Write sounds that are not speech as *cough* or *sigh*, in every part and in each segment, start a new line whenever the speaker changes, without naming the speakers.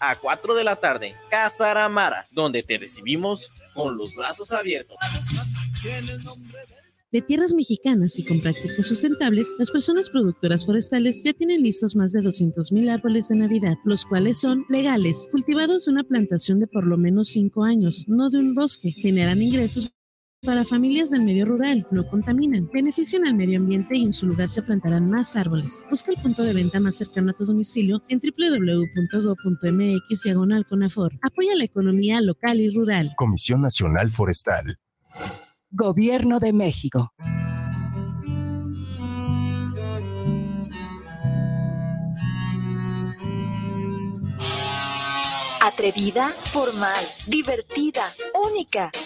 a 4 de la tarde, Casa Aramara, donde te recibimos con los brazos abiertos.
De tierras mexicanas y con prácticas sustentables, las personas productoras forestales ya tienen listos más de 200.000 árboles de Navidad, los cuales son legales, cultivados de una plantación de por lo menos 5 años, no de un bosque, generan ingresos para familias del medio rural, no contaminan, benefician al medio ambiente y en su lugar se plantarán más árboles. Busca el punto de venta más cercano a tu domicilio en www.go.mx diagonal Conafor. Apoya la economía local y rural.
Comisión Nacional Forestal.
Gobierno de México.
Atrevida, formal, divertida, única.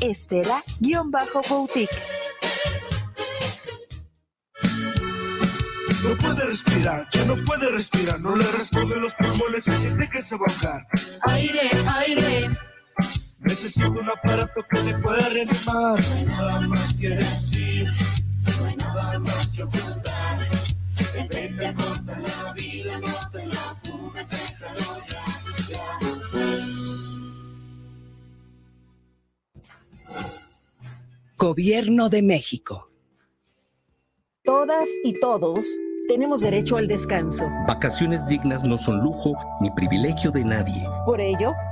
Estela-Boutique.
No puede respirar, ya no puede respirar, no le responden los pulmones, se siente que se va a ahogar.
Aire, aire.
Necesito un aparato que me pueda reanimar.
No hay nada más que decir, no hay nada más que ocultar. Vete a cortar la vida, te la fumes, déjalo ya,
Gobierno de México.
Todas y todos tenemos derecho al descanso.
Vacaciones dignas no son lujo ni privilegio de nadie.
Por ello,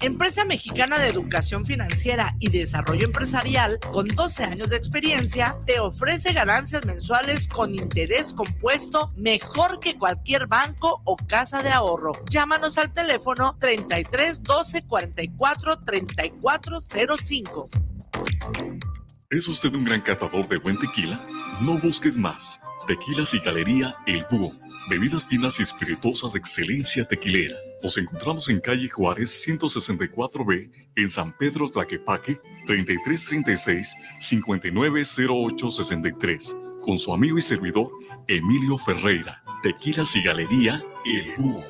Empresa Mexicana de Educación Financiera y Desarrollo Empresarial, con 12 años de experiencia, te ofrece ganancias mensuales con interés compuesto mejor que cualquier banco o casa de ahorro. Llámanos al teléfono 33 12 44 34 05.
¿Es usted un gran catador de buen tequila? No busques más. Tequilas y Galería El Búho. Bebidas finas y espirituosas de excelencia tequilera. Nos encontramos en calle Juárez 164B, en San Pedro Tlaquepaque, 3336-590863, con su amigo y servidor Emilio Ferreira, Tequilas y Galería El Búho.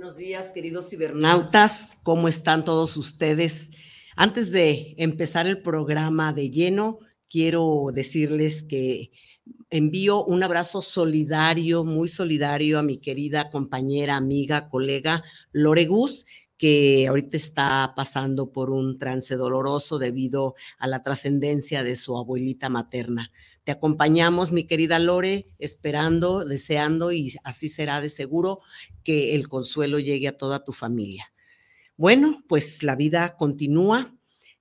Buenos días, queridos cibernautas. ¿Cómo están todos ustedes? Antes de empezar el programa de lleno, quiero decirles que envío un abrazo solidario, muy solidario a mi querida compañera, amiga, colega Lore Gus, que ahorita está pasando por un trance doloroso debido a la trascendencia de su abuelita materna. Acompañamos, mi querida Lore, esperando, deseando y así será de seguro que el consuelo llegue a toda tu familia. Bueno, pues la vida continúa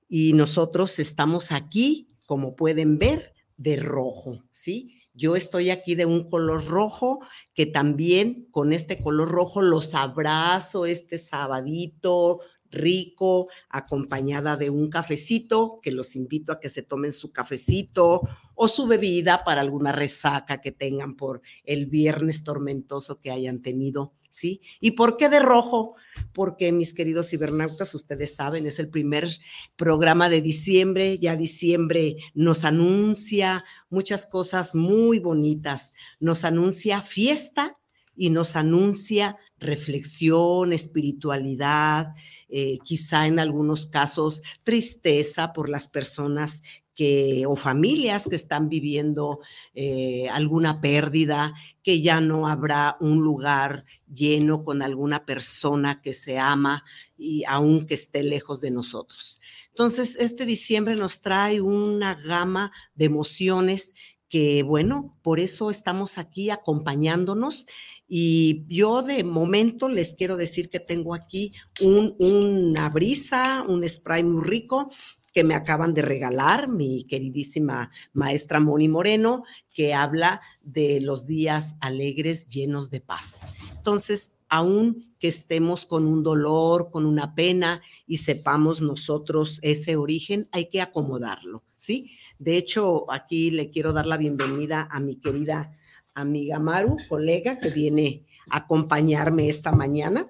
y nosotros estamos aquí, como pueden ver, de rojo, ¿sí? Yo estoy aquí de un color rojo que también con este color rojo los abrazo este sabadito rico, acompañada de un cafecito, que los invito a que se tomen su cafecito o su bebida para alguna resaca que tengan por el viernes tormentoso que hayan tenido. ¿Sí? ¿Y por qué de rojo? Porque mis queridos cibernautas, ustedes saben, es el primer programa de diciembre, ya diciembre nos anuncia muchas cosas muy bonitas, nos anuncia fiesta y nos anuncia reflexión, espiritualidad, eh, quizá en algunos casos tristeza por las personas que, o familias que están viviendo eh, alguna pérdida, que ya no habrá un lugar lleno con alguna persona que se ama y aunque esté lejos de nosotros. Entonces, este diciembre nos trae una gama de emociones que, bueno, por eso estamos aquí acompañándonos y yo de momento les quiero decir que tengo aquí un, una brisa, un spray muy rico que me acaban de regalar mi queridísima maestra Moni Moreno, que habla de los días alegres llenos de paz. Entonces, aún que estemos con un dolor, con una pena y sepamos nosotros ese origen, hay que acomodarlo, ¿sí? De hecho, aquí le quiero dar la bienvenida a mi querida amiga Maru, colega que viene a acompañarme esta mañana.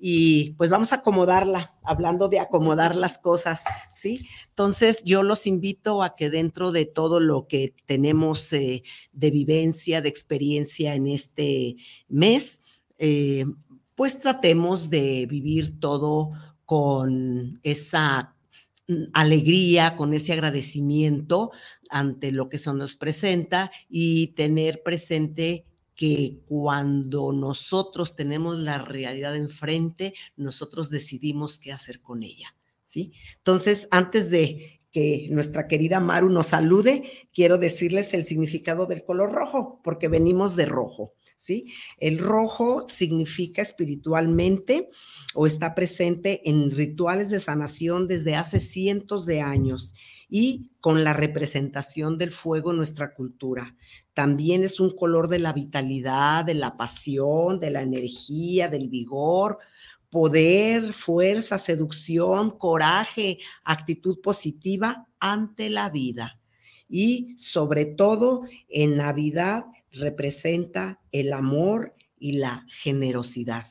Y pues vamos a acomodarla, hablando de acomodar las cosas, ¿sí? Entonces yo los invito a que dentro de todo lo que tenemos eh, de vivencia, de experiencia en este mes, eh, pues tratemos de vivir todo con esa alegría, con ese agradecimiento ante lo que se nos presenta y tener presente que cuando nosotros tenemos la realidad enfrente, nosotros decidimos qué hacer con ella, ¿sí? Entonces, antes de que nuestra querida Maru nos salude, quiero decirles el significado del color rojo, porque venimos de rojo, El rojo significa espiritualmente o está presente en rituales de sanación desde hace cientos de años y con la representación del fuego en nuestra cultura. También es un color de la vitalidad, de la pasión, de la energía, del vigor, poder, fuerza, seducción, coraje, actitud positiva ante la vida. Y sobre todo en Navidad representa el amor y la generosidad.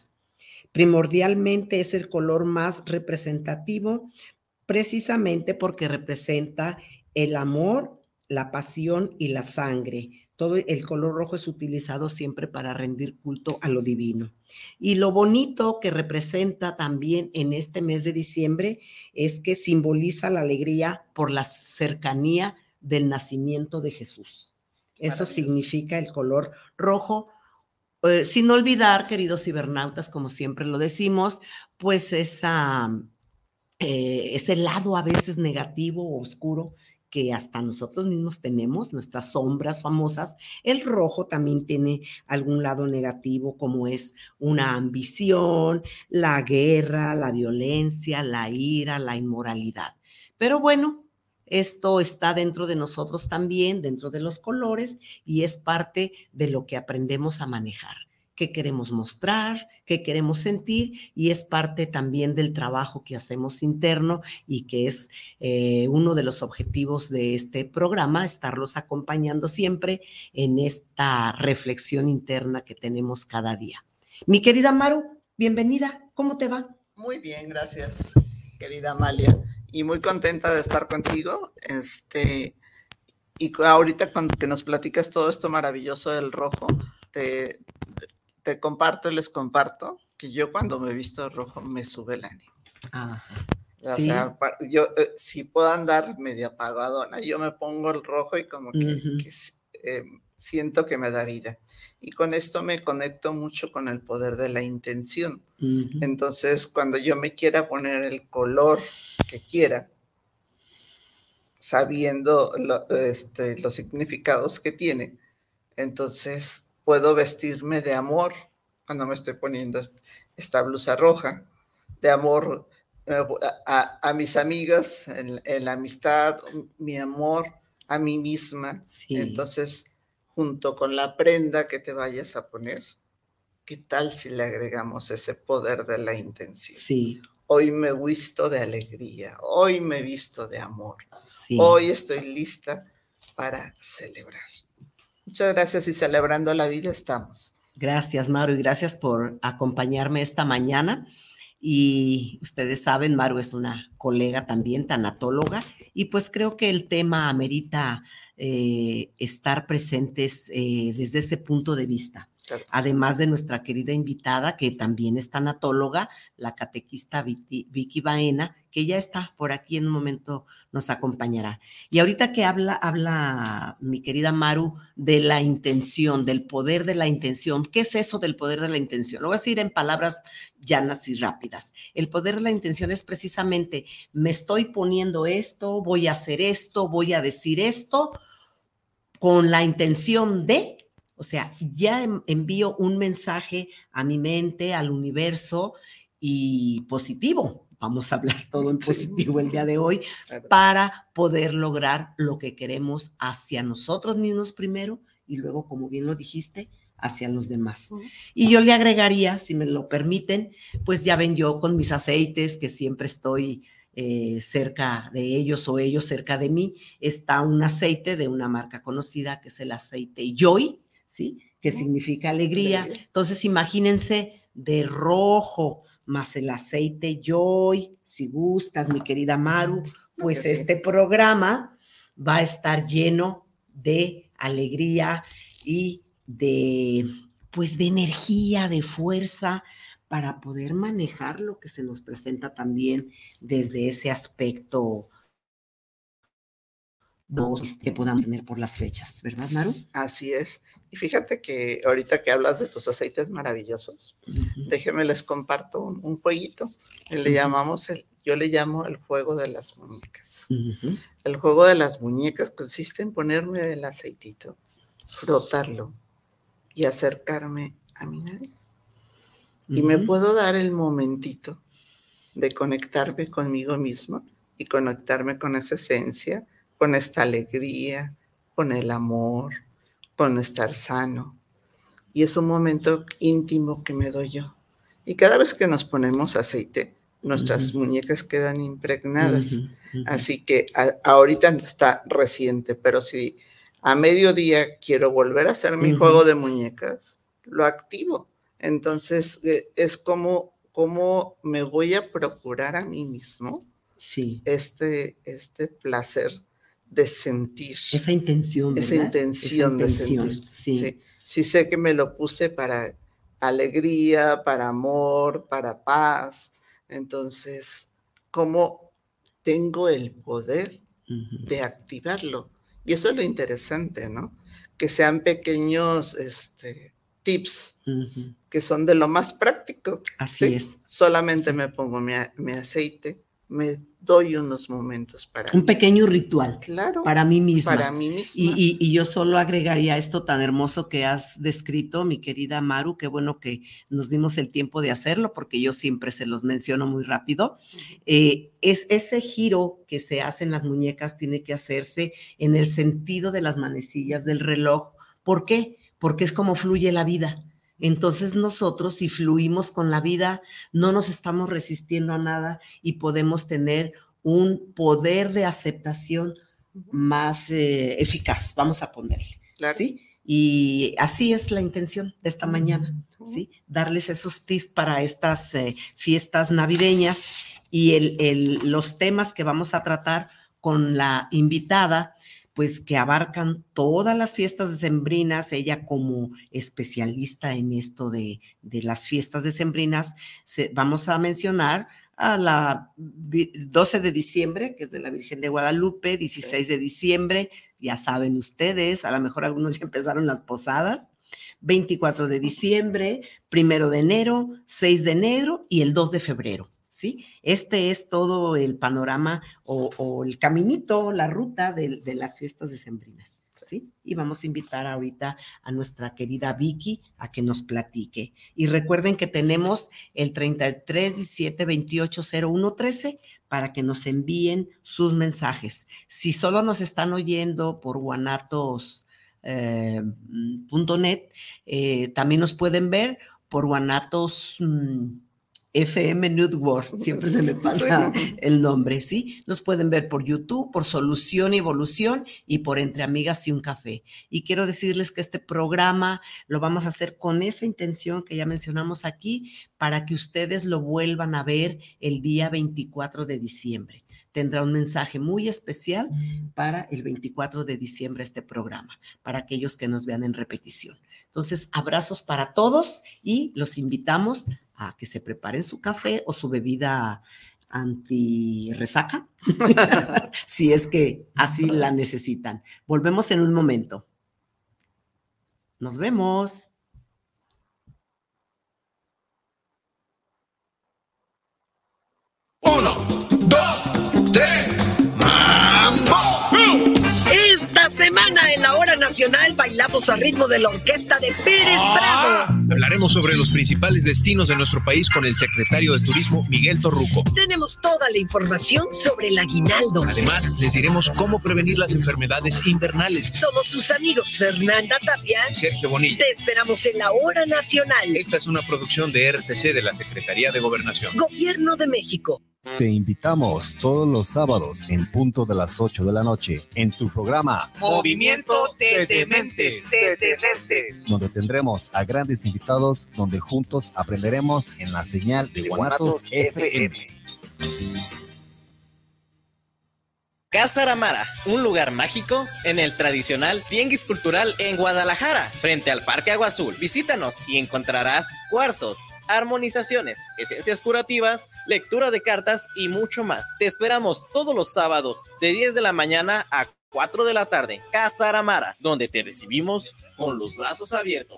Primordialmente es el color más representativo precisamente porque representa el amor, la pasión y la sangre. Todo el color rojo es utilizado siempre para rendir culto a lo divino. Y lo bonito que representa también en este mes de diciembre es que simboliza la alegría por la cercanía del nacimiento de Jesús. Eso significa el color rojo. Eh, sin olvidar, queridos cibernautas, como siempre lo decimos, pues esa eh, ese lado a veces negativo o oscuro que hasta nosotros mismos tenemos, nuestras sombras famosas. El rojo también tiene algún lado negativo como es una ambición, la guerra, la violencia, la ira, la inmoralidad. Pero bueno, esto está dentro de nosotros también, dentro de los colores, y es parte de lo que aprendemos a manejar. Qué queremos mostrar, qué queremos sentir y es parte también del trabajo que hacemos interno y que es eh, uno de los objetivos de este programa, estarlos acompañando siempre en esta reflexión interna que tenemos cada día. Mi querida Maru, bienvenida, ¿cómo te va?
Muy bien, gracias, querida Amalia, y muy contenta de estar contigo. Este, y ahorita cuando que nos platicas todo esto maravilloso del rojo, te, te comparto, les comparto que yo cuando me visto rojo me sube el ánimo. O
Sí.
sea, yo eh, si puedo andar medio apagadona, yo me pongo el rojo y como que,
Ujú.
que s- eh, siento que me da vida. Y con esto me conecto mucho con el poder de la intención.
Ujú.
Entonces, cuando yo me quiera poner el color que quiera, sabiendo lo- este, los significados que tiene, entonces puedo vestirme de amor cuando me estoy poniendo est- esta blusa roja, de amor eh, a, a- a mis amigas, en, en la amistad, mi amor a mí misma. Entonces, junto con la prenda que te vayas a poner, ¿qué tal si le agregamos ese poder de la intención?
Sí.
Hoy me visto de alegría, hoy me visto de amor,
Sí.
hoy estoy lista para celebrar. Muchas gracias y celebrando la vida estamos.
Gracias, Maru, y gracias por acompañarme esta mañana. Y ustedes saben, Maru es una colega también, tanatóloga, y pues creo que el tema amerita eh, estar presentes eh, desde ese punto de vista. Además de nuestra querida invitada, que también es tanatóloga, la catequista Viti- Vicky Baena, que ya está por aquí en un momento, nos acompañará. Y ahorita que habla, habla mi querida Maru de la intención, del poder de la intención. ¿Qué es eso del poder de la intención? Lo voy a decir en palabras llanas y rápidas. El poder de la intención es precisamente, me estoy poniendo esto, voy a hacer esto, voy a decir esto, con la intención de, o sea, ya en- envío un mensaje a mi mente, al universo y positivo. Vamos a hablar todo en *laughs* positivo el día de hoy para poder lograr lo que queremos hacia nosotros mismos primero y luego, como bien lo dijiste, hacia los demás. Y yo le agregaría, si me lo permiten, pues ya ven yo con mis aceites que siempre estoy eh, cerca de ellos o ellos cerca de mí, está un aceite de una marca conocida que es el aceite Joy, ¿sí? Que significa alegría. Entonces imagínense de rojo más el aceite Joy, si gustas, mi querida Maru, pues
sí.
este programa va a estar lleno de alegría y de pues de energía, de fuerza para poder manejar lo que se nos presenta también desde ese aspecto que podamos tener por las fechas, ¿verdad, Maru?
Así es. Y fíjate que ahorita que hablas de tus aceites maravillosos, déjenme les comparto un, un jueguito. Le llamamos el, yo le llamo el juego de las muñecas. El juego de las muñecas consiste en ponerme el aceitito, frotarlo y acercarme a mi nariz. Y me puedo dar el momentito de conectarme conmigo mismo y conectarme con esa esencia, con esta alegría, con el amor, con estar sano. Y es un momento íntimo que me doy yo. Y cada vez que nos ponemos aceite, nuestras muñecas quedan impregnadas. Así que a- ahorita está reciente, pero si a mediodía quiero volver a hacer mi juego de muñecas, lo activo. Entonces eh, es como, como me voy a procurar a mí mismo
Sí.
este, este placer de sentir.
Esa intención,
Esa intención,
Esa intención,
de sentir.
sí.
Sí. sí sé que me lo puse para alegría, para amor, para paz. Entonces, ¿cómo tengo el poder de activarlo? Y eso es lo interesante, ¿no? Que sean pequeños este, tips que son de lo más práctico.
Así es.
Solamente me pongo mi, mi aceite, me doy unos momentos para
Un
mí.
pequeño ritual
Claro,
para mí misma.
para mí misma.
Y, y- y yo solo agregaría esto tan hermoso que has descrito, mi querida Maru, qué bueno que nos dimos el tiempo de hacerlo, porque yo siempre se los menciono muy rápido. Eh, es ese giro que se hace en las muñecas tiene que hacerse en el sentido de las manecillas del reloj. ¿Por qué? Porque es como fluye la vida. Entonces nosotros si fluimos con la vida, no nos estamos resistiendo a nada y podemos tener un poder de aceptación más eh, eficaz, vamos a ponerle.
Claro.
¿sí? Y así es la intención de esta mañana, ¿sí? Darles esos tips para estas eh, fiestas navideñas y el- el- los temas que vamos a tratar con la invitada, pues que abarcan todas las fiestas decembrinas. Ella como especialista en esto de, de las fiestas decembrinas, se, vamos a mencionar a la 12 de diciembre, que es de la Virgen de Guadalupe, 16 de diciembre, ya saben ustedes, a lo mejor algunos *laughs* ya empezaron las posadas, 24 de diciembre, primero de enero, 6 de enero y el 2 de febrero. ¿Sí? Este es todo el panorama o, o el caminito, la ruta de, de las fiestas decembrinas. ¿sí? Y vamos a invitar ahorita a nuestra querida Vicky a que nos platique. Y recuerden que tenemos el 33 17 28 01 13 para que nos envíen sus mensajes. Si solo nos están oyendo por guanatos.net, eh, eh, también nos pueden ver por guanatos. Mmm, FM Network, siempre se me *laughs* pasa el nombre, ¿sí? Nos pueden ver por YouTube, por Solución y Evolución y por Entre Amigas y un Café. Y quiero decirles que este programa lo vamos a hacer con esa intención que ya mencionamos aquí, para que ustedes lo vuelvan a ver el día 24 de diciembre tendrá un mensaje muy especial para el 24 de diciembre este programa, para aquellos que nos vean en repetición. Entonces, abrazos para todos y los invitamos a que se preparen su café o su bebida anti resaca, *laughs* si es que así la necesitan. Volvemos en un momento. Nos vemos.
Uno, dos, tres.
Semana en la hora nacional bailamos al ritmo de la orquesta de Pérez Prado.
Hablaremos sobre los principales destinos de nuestro país con el secretario de Turismo Miguel Torruco.
Tenemos toda la información sobre el aguinaldo.
Además, les diremos cómo prevenir las enfermedades invernales.
Somos sus amigos Fernanda Tapia
y Sergio Bonilla.
Te esperamos en la hora nacional.
Esta es una producción de RTC de la Secretaría de Gobernación.
Gobierno de México.
Te invitamos todos los sábados en punto de las 8 de la noche en tu programa
Movimiento de Dementes. De Dementes.
donde tendremos a grandes invitados donde juntos aprenderemos en la señal de Guanatos FM.
Casa Aramara, un lugar mágico en el tradicional Tianguis Cultural en Guadalajara, frente al Parque Agua Azul. Visítanos y encontrarás cuarzos, armonizaciones, esencias curativas, lectura de cartas y mucho más. Te esperamos todos los sábados de 10 de la mañana a 4 de la tarde. Casa Aramara, donde te recibimos con los brazos abiertos.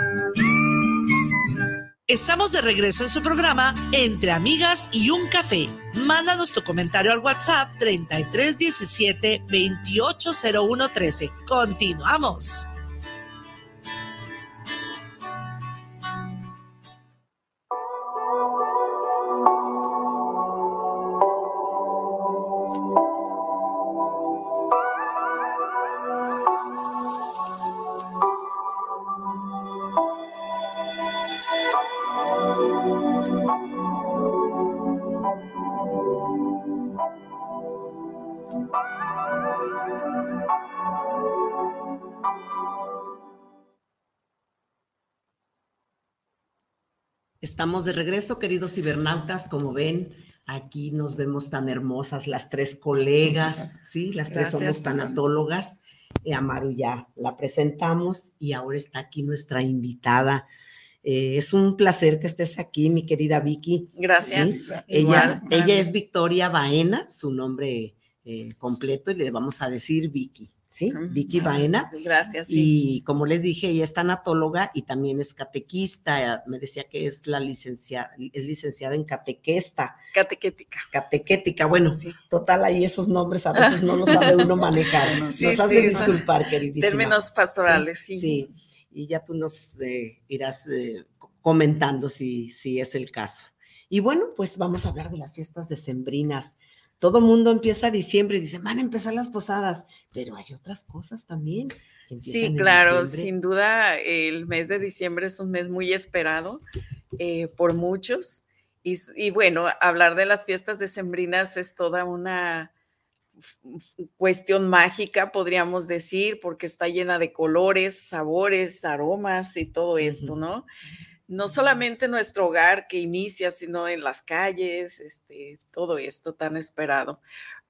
Estamos de regreso en su programa Entre Amigas y un Café. Mándanos tu comentario al WhatsApp 3317 280113. Continuamos.
Estamos de regreso, queridos cibernautas. Como ven, aquí nos vemos tan hermosas las tres colegas, ¿sí? Las tres somos tanatólogas. Eh, Amaru ya la presentamos y ahora está aquí nuestra invitada. Eh, es un placer que estés aquí, mi querida Vicky.
Gracias.
¿sí?
Igual,
Ella, ella es Victoria Baena, su nombre eh, completo, y le vamos a decir Vicky, ¿sí? Vicky Baena.
Gracias. sí.
Y como les dije, ella es tanatóloga y también es catequista. Me decía que es la licenciada, es licenciada en catequesta.
Catequética.
Catequética. Bueno, total, ahí esos nombres a veces no los sabe uno manejar. *laughs* Nos
Sí, sí, son
disculpar, queridísima.
términos pastorales, sí.
Sí, y ya tú nos eh, irás eh, co- comentando si, si es el caso. Y bueno, pues vamos a hablar de las fiestas decembrinas. Todo mundo empieza diciembre y dice, van a empezar las posadas, pero hay otras cosas también.
Sí, claro, sin duda el mes de diciembre es un mes muy esperado eh, por muchos. Y, y, bueno, hablar de las fiestas decembrinas es toda una cuestión mágica, podríamos decir, porque está llena de colores, sabores, aromas y todo esto, ¿no? No solamente nuestro hogar que inicia, sino en las calles, este, todo esto tan esperado.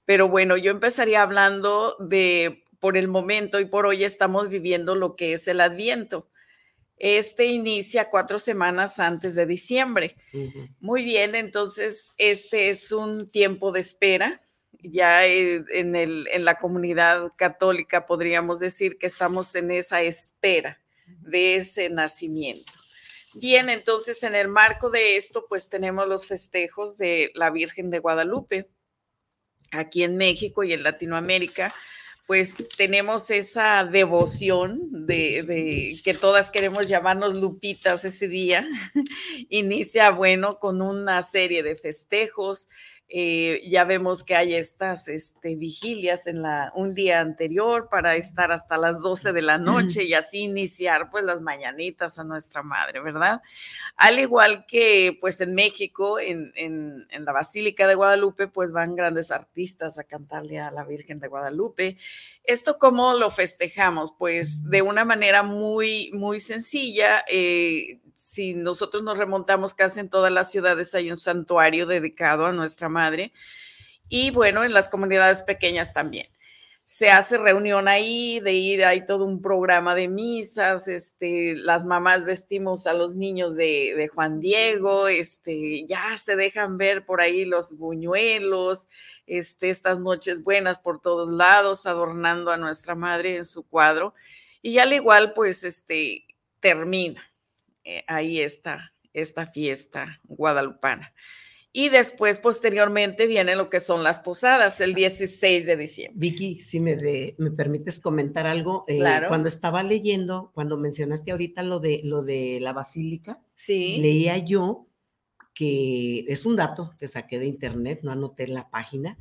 Pero bueno, yo empezaría hablando de, por el momento y por hoy estamos viviendo lo que es el Adviento. Este inicia cuatro semanas antes de diciembre. Muy bien, entonces este es un tiempo de espera ya en, el, en la comunidad católica podríamos decir que estamos en esa espera de ese nacimiento. Bien, entonces en el marco de esto, pues tenemos los festejos de la Virgen de Guadalupe. Aquí en México y en Latinoamérica, pues tenemos esa devoción de, que todas queremos llamarnos lupitas ese día. *laughs* Inicia, bueno, con una serie de festejos, eh, ya vemos que hay estas este, vigilias en la, un día anterior para estar hasta las 12 de la noche y así iniciar pues las mañanitas a nuestra madre, ¿verdad? Al igual que pues en México, en, en, en la Basílica de Guadalupe, pues van grandes artistas a cantarle a la Virgen de Guadalupe. ¿Esto cómo lo festejamos? Pues de una manera muy, muy sencilla. Eh, si nosotros nos remontamos casi en todas las ciudades hay un santuario dedicado a nuestra madre y bueno, en las comunidades pequeñas también. Se hace reunión ahí, de ir, hay todo un programa de misas, este, las mamás vestimos a los niños de, de Juan Diego, este, ya se dejan ver por ahí los buñuelos, este, estas noches buenas por todos lados, adornando a nuestra madre en su cuadro. Y al igual, pues, este, termina eh, ahí está esta fiesta guadalupana. Y después, posteriormente, viene lo que son las posadas, el 16 de diciembre.
Vicky, si me, me permites comentar algo, eh, cuando estaba leyendo, cuando mencionaste ahorita lo de, lo de la basílica,
sí.
leía yo que es un dato que saqué de internet, no anoté la página,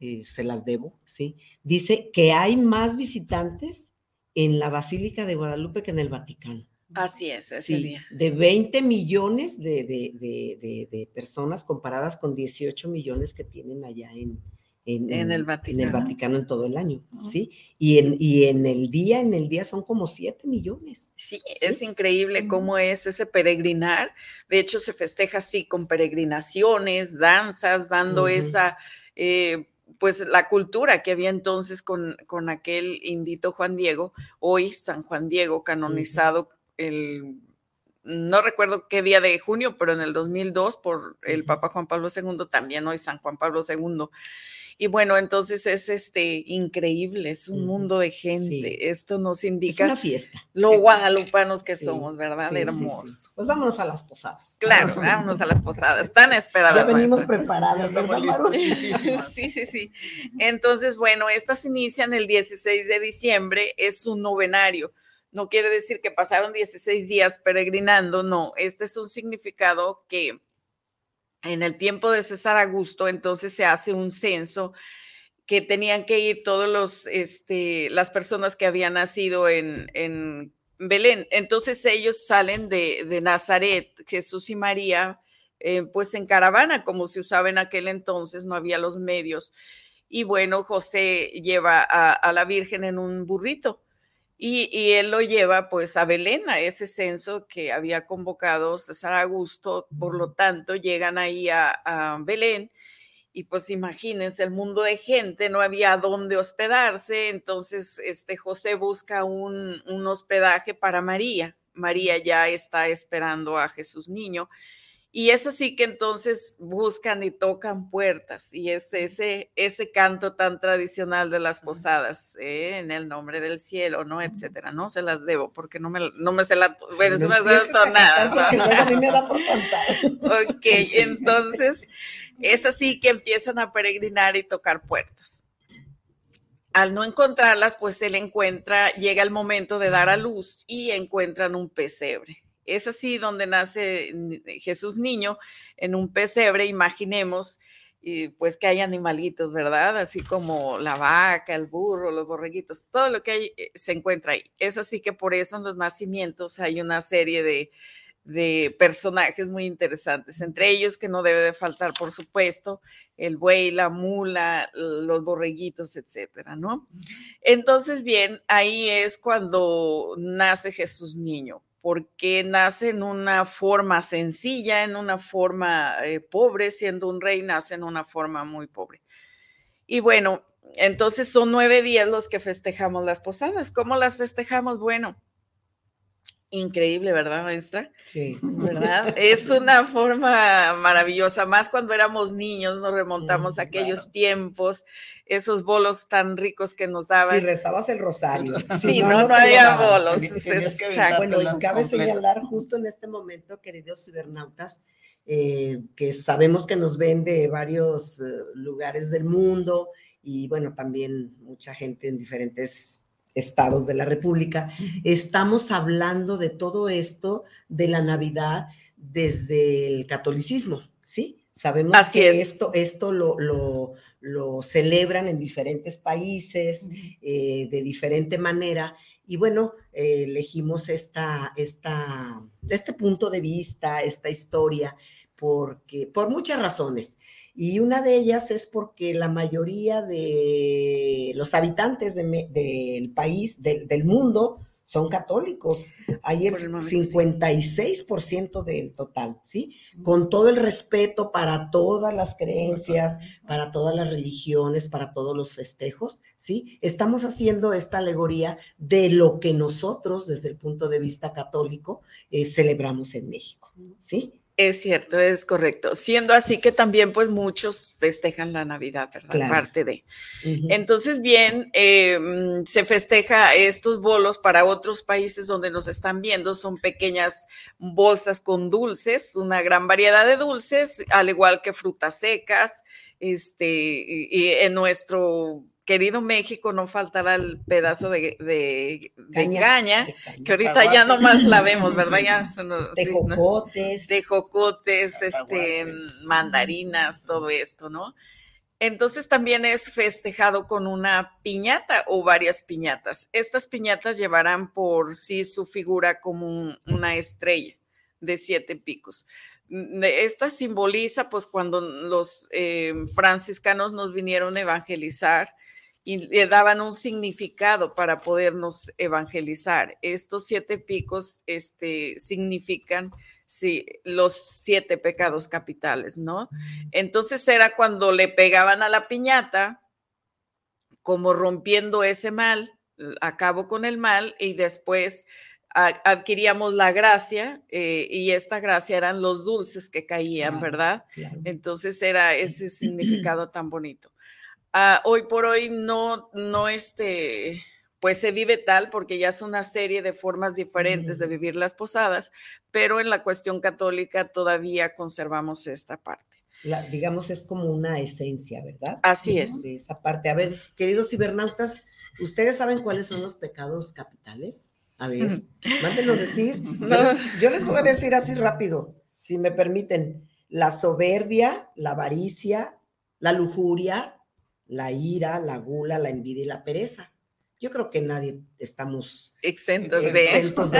eh, se las debo, ¿sí? Dice que hay más visitantes en la Basílica de Guadalupe que en el Vaticano.
Así es, ese
sí,
día.
De 20 millones de, de, de, de, personas comparadas con 18 millones que tienen allá en, en,
en, el Vaticano.
En el Vaticano en todo el año, ¿sí? Y en, y en el día, en el día son como 7 millones.
Sí, es increíble cómo es ese peregrinar. De hecho, se festeja así con peregrinaciones, danzas, dando esa... Eh, pues la cultura que había entonces con, con aquel indito Juan Diego, hoy San Juan Diego, canonizado el, no recuerdo qué día de junio, pero en el 2002 por el Papa Juan Pablo II, también hoy San Juan Pablo II. Y bueno, entonces es este increíble, es un mundo de gente. Esto nos indica
es una fiesta.
lo guadalupanos que somos, ¿verdad? Hermosos.
Pues vámonos a las posadas.
Claro, *laughs* vámonos a las posadas. Tan esperadas.
Ya venimos preparadas, ¿verdad? *laughs*
sí, sí, sí. Entonces, bueno, estas inician el 16 de diciembre, es un novenario no quiere decir que pasaron 16 días peregrinando, no, este es un significado que en el tiempo de César Augusto, entonces se hace un censo que tenían que ir todos los, este, las personas que habían nacido en, en Belén. Entonces ellos salen de, de Nazaret, Jesús y María, eh, pues en caravana, como se usaba en aquel entonces, no había los medios. Y bueno, José lleva a, a la Virgen en un burrito y, él lo lleva pues a Belén, a ese censo que había convocado César Augusto, por lo tanto llegan ahí a, Belén y pues imagínense el mundo de gente, no había dónde hospedarse, entonces este José busca un, un hospedaje para María. María ya está esperando a Jesús niño y es así que entonces buscan y tocan puertas y es ese, ese canto tan tradicional de las posadas, ¿eh? en el nombre del cielo, ¿no? Etcétera. No se las debo porque no me, no me sé la... Bueno, no me sé nada.
a mí me da por *laughs* cantar.
Ok, *laughs* entonces es así que empiezan a peregrinar y tocar puertas. Al no encontrarlas, pues él encuentra, llega el momento de dar a luz y encuentran un pesebre es así donde nace Jesús niño, en un pesebre, imaginemos, y pues que hay animalitos, ¿verdad? Así como la vaca, el burro, los borreguitos, todo lo que hay eh, se encuentra ahí. Es así que por eso en los nacimientos hay una serie de, de personajes muy interesantes, entre ellos que no debe de faltar, por supuesto, el buey, la mula, los borreguitos, etcétera, ¿no? Entonces, bien, ahí es cuando nace Jesús niño porque nace en una forma sencilla, en una forma eh, pobre, siendo un rey, nace en una forma muy pobre. Y bueno, entonces son nueve días los que festejamos las posadas. ¿Cómo las festejamos? Bueno, increíble, ¿verdad, maestra?
Sí.
¿Verdad? *laughs* Es una forma maravillosa, más cuando éramos niños, nos remontamos a aquellos tiempos, esos bolos tan ricos que nos daban.
Si rezabas el rosario.
Sí, *laughs* no, no, había bolos.
Bueno, y cabe señalar justo en este momento, queridos cibernautas, eh, que sabemos que nos ven de varios eh, lugares del mundo y bueno, también mucha gente en diferentes estados de la República. Estamos hablando de todo esto de la Navidad desde el catolicismo, ¿sí? Sabemos que esto, esto lo, lo, celebran en diferentes países eh, de diferente manera. Y bueno, eh, elegimos esta, esta, este punto de vista, esta historia, porque, por muchas razones. Y una de ellas es porque la mayoría de los habitantes del país, del mundo, son católicos. Hay el, 56% del total, ¿sí? Con todo el respeto para todas las creencias, para todas las religiones, para todos los festejos, ¿sí? Estamos haciendo esta alegoría de lo que nosotros, desde el punto de vista católico, eh, celebramos en México, ¿sí?
Es cierto, es correcto. Siendo así que también pues muchos festejan la Navidad, ¿verdad? Parte de. Entonces, bien, eh, mm, se festeja estos bolos para otros países donde nos están viendo. Son pequeñas bolsas con dulces, una gran variedad de dulces, al igual que frutas secas. Este, y en nuestro querido México, no faltará el pedazo de, caña, que ahorita ya nomás la vemos, *laughs* ¿verdad? Ya,
de jocotes.
De jocotes, este, mandarinas, todo esto, ¿no? Entonces también es festejado con una piñata o varias piñatas. Estas piñatas llevarán por sí su figura como una estrella de siete picos. Esta simboliza, pues, cuando los eh, franciscanos nos vinieron a evangelizar, y le daban un significado para podernos evangelizar. Estos siete picos este, significan sí, los siete pecados capitales, ¿no? Entonces era cuando le pegaban a la piñata, como rompiendo ese mal, acabo con el mal y después adquiríamos la gracia eh, y esta gracia eran los dulces que caían, ¿verdad? Entonces era ese *clears throat* significado tan bonito. Ah, hoy por hoy no, no este, pues se vive tal porque ya es una serie de formas diferentes de vivir las posadas, pero en la cuestión católica todavía conservamos esta parte.
digamos, es como una esencia, ¿verdad?
Así es.
esa parte. A ver, queridos cibernautas, ¿ustedes saben cuáles son los pecados capitales? A ver, *laughs* mándenos decir. *laughs* yo les voy a decir así rápido, si me permiten. La soberbia, la avaricia, la lujuria, la ira, la gula, la envidia y la pereza. Yo creo que nadie estamos
exentos, de,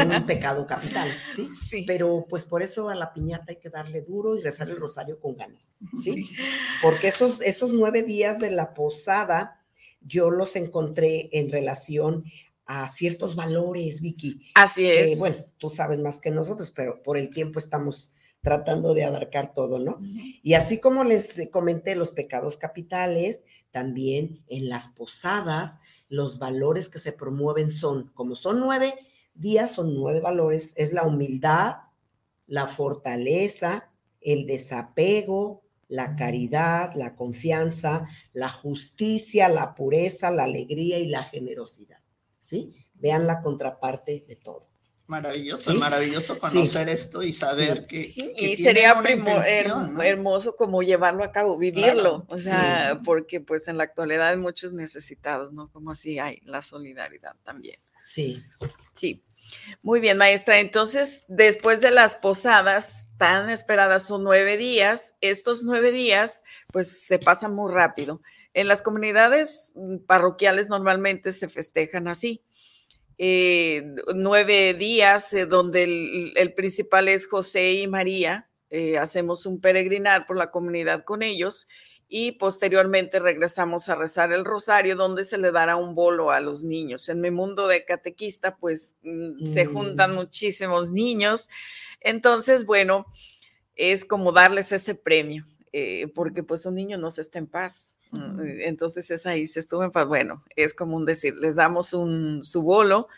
un pecado capital, ¿sí? *laughs* ¿sí? Pero pues por eso a la piñata hay que darle duro y rezar el rosario con ganas, ¿sí? Porque esos, esos nueve días de la posada yo los encontré en relación a ciertos valores, Vicky.
Así es.
bueno, tú sabes más que nosotros, pero por el tiempo estamos tratando de abarcar todo, ¿no? Y así como les comenté los pecados capitales, también en las posadas, los valores que se promueven son, como son nueve días, son nueve valores, es la humildad, la fortaleza, el desapego, la caridad, la confianza, la justicia, la pureza, la alegría y la generosidad. ¿Sí? Vean la contraparte de todo.
Maravilloso, maravilloso conocer esto y saber que,
y sería hermoso como llevarlo a cabo, vivirlo, o sea, porque pues en la actualidad hay muchos necesitados, ¿no? Como así hay la solidaridad también.
Sí.
Sí. Muy bien, maestra. Entonces, después de las posadas tan esperadas, son nueve días. Estos nueve días, pues se pasan muy rápido. En las comunidades parroquiales normalmente se festejan así. Eh, nueve días eh, donde el, principal es José y María. Eh, hacemos un peregrinar por la comunidad con ellos y posteriormente regresamos a rezar el rosario donde se le dará un bolo a los niños. En mi mundo de catequista pues mm, se juntan mm. muchísimos niños, entonces bueno, es como darles ese premio, porque pues un niño no se está en paz. Entonces es ahí, se estuvo en paz. Bueno, es como un decir, les damos un, su bolo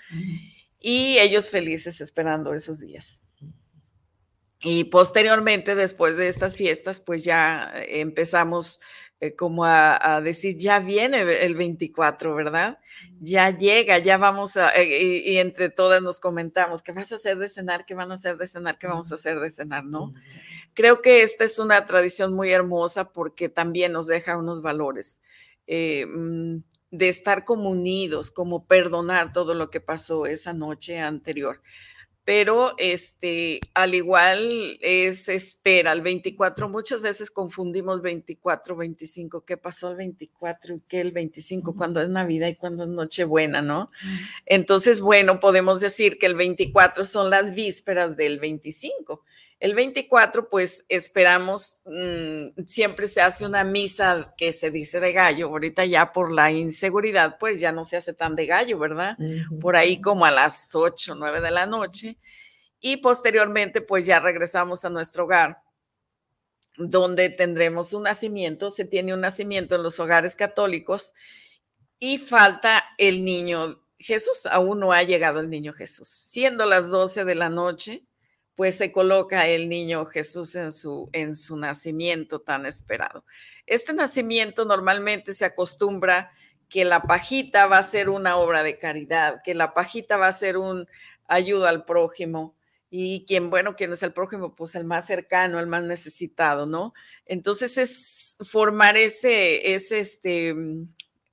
y ellos felices esperando esos días. Y posteriormente, después de estas fiestas, pues ya empezamos eh, como a, decir, ya viene el 24, ¿verdad? Ya llega, ya vamos a, eh, y, entre todas nos comentamos, ¿qué vas a hacer de cenar? ¿Qué van a hacer de cenar? ¿Qué vamos a hacer de cenar? ¿No? Creo que esta es una tradición muy hermosa porque también nos deja unos valores. Eh, mm, de estar como unidos, como perdonar todo lo que pasó esa noche anterior pero este, al igual es espera, el 24, muchas veces confundimos 24, 25, ¿qué pasó el 24 y qué el 25 cuando es Navidad y cuando es Nochebuena, ¿no? Entonces, bueno, podemos decir que el 24 son las vísperas del 25 el 24, pues esperamos, mm, siempre se hace una misa que se dice de gallo, ahorita ya por la inseguridad, pues ya no se hace tan de gallo, ¿verdad? Por ahí como a las 8, 9 de la noche. Y posteriormente, pues ya regresamos a nuestro hogar, donde tendremos un nacimiento, se tiene un nacimiento en los hogares católicos y falta el niño Jesús, aún no ha llegado el niño Jesús. Siendo las 12 de la noche, pues se coloca el niño Jesús en su, en su nacimiento tan esperado. Este nacimiento normalmente se acostumbra que la pajita va a ser una obra de caridad, que la pajita va a ser un ayuda al prójimo y quien, bueno, quien es el prójimo, pues el más cercano, el más necesitado, ¿no? Entonces es formar ese, ese, este,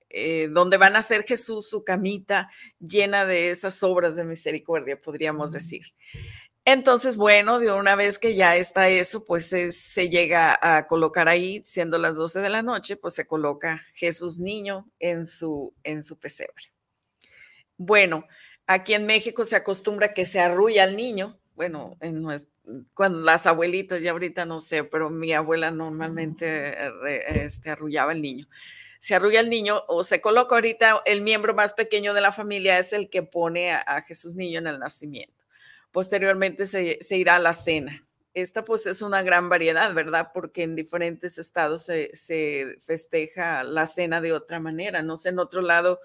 eh, donde van a ser Jesús su camita llena de esas obras de misericordia, podríamos decir. Entonces, bueno, de una vez que ya está eso, pues se llega a colocar ahí, siendo las 12 de la noche, pues se coloca Jesús niño en su, en su pesebre. Bueno, aquí en México se acostumbra que se arrulla al niño. Bueno, en cuando las abuelitas, ya ahorita no sé, pero mi abuela normalmente este, arrullaba al niño. Se arrulla el niño o se coloca ahorita el miembro más pequeño de la familia es el que pone a Jesús niño en el nacimiento. Posteriormente se, irá a la cena. Esta pues es una gran variedad, ¿verdad? Porque en diferentes estados se, festeja la cena de otra manera. No sé, en otro lado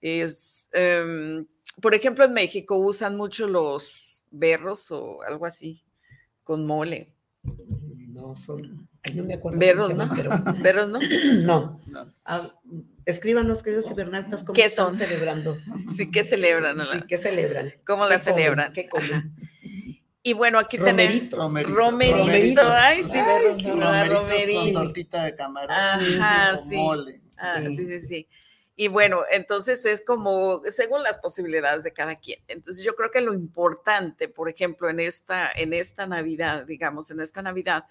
es, em, por ejemplo, en México usan mucho los berros o algo así, con mole.
No, son, no me acuerdo.
Berros, ¿no? Berros, *clears throat* ¿no?
no. Ah, escríbanos, queridos cibernautas, cómo están celebrando. *laughs*
Sí, ¿qué celebran?
Sí, ¿qué celebran?
¿Cómo la celebran?
¿Qué comen?
Y bueno, aquí tenemos
Romeritos.
Romeritos. Ay, sí,
Ay, sí, romeritos con tortita de camarón.
Ajá, sí. Mole. Ah, sí, sí, sí. Y bueno, entonces es como según las posibilidades de cada quien. Entonces yo creo que lo importante, por ejemplo, en esta, en esta Navidad, digamos, en esta Navidad,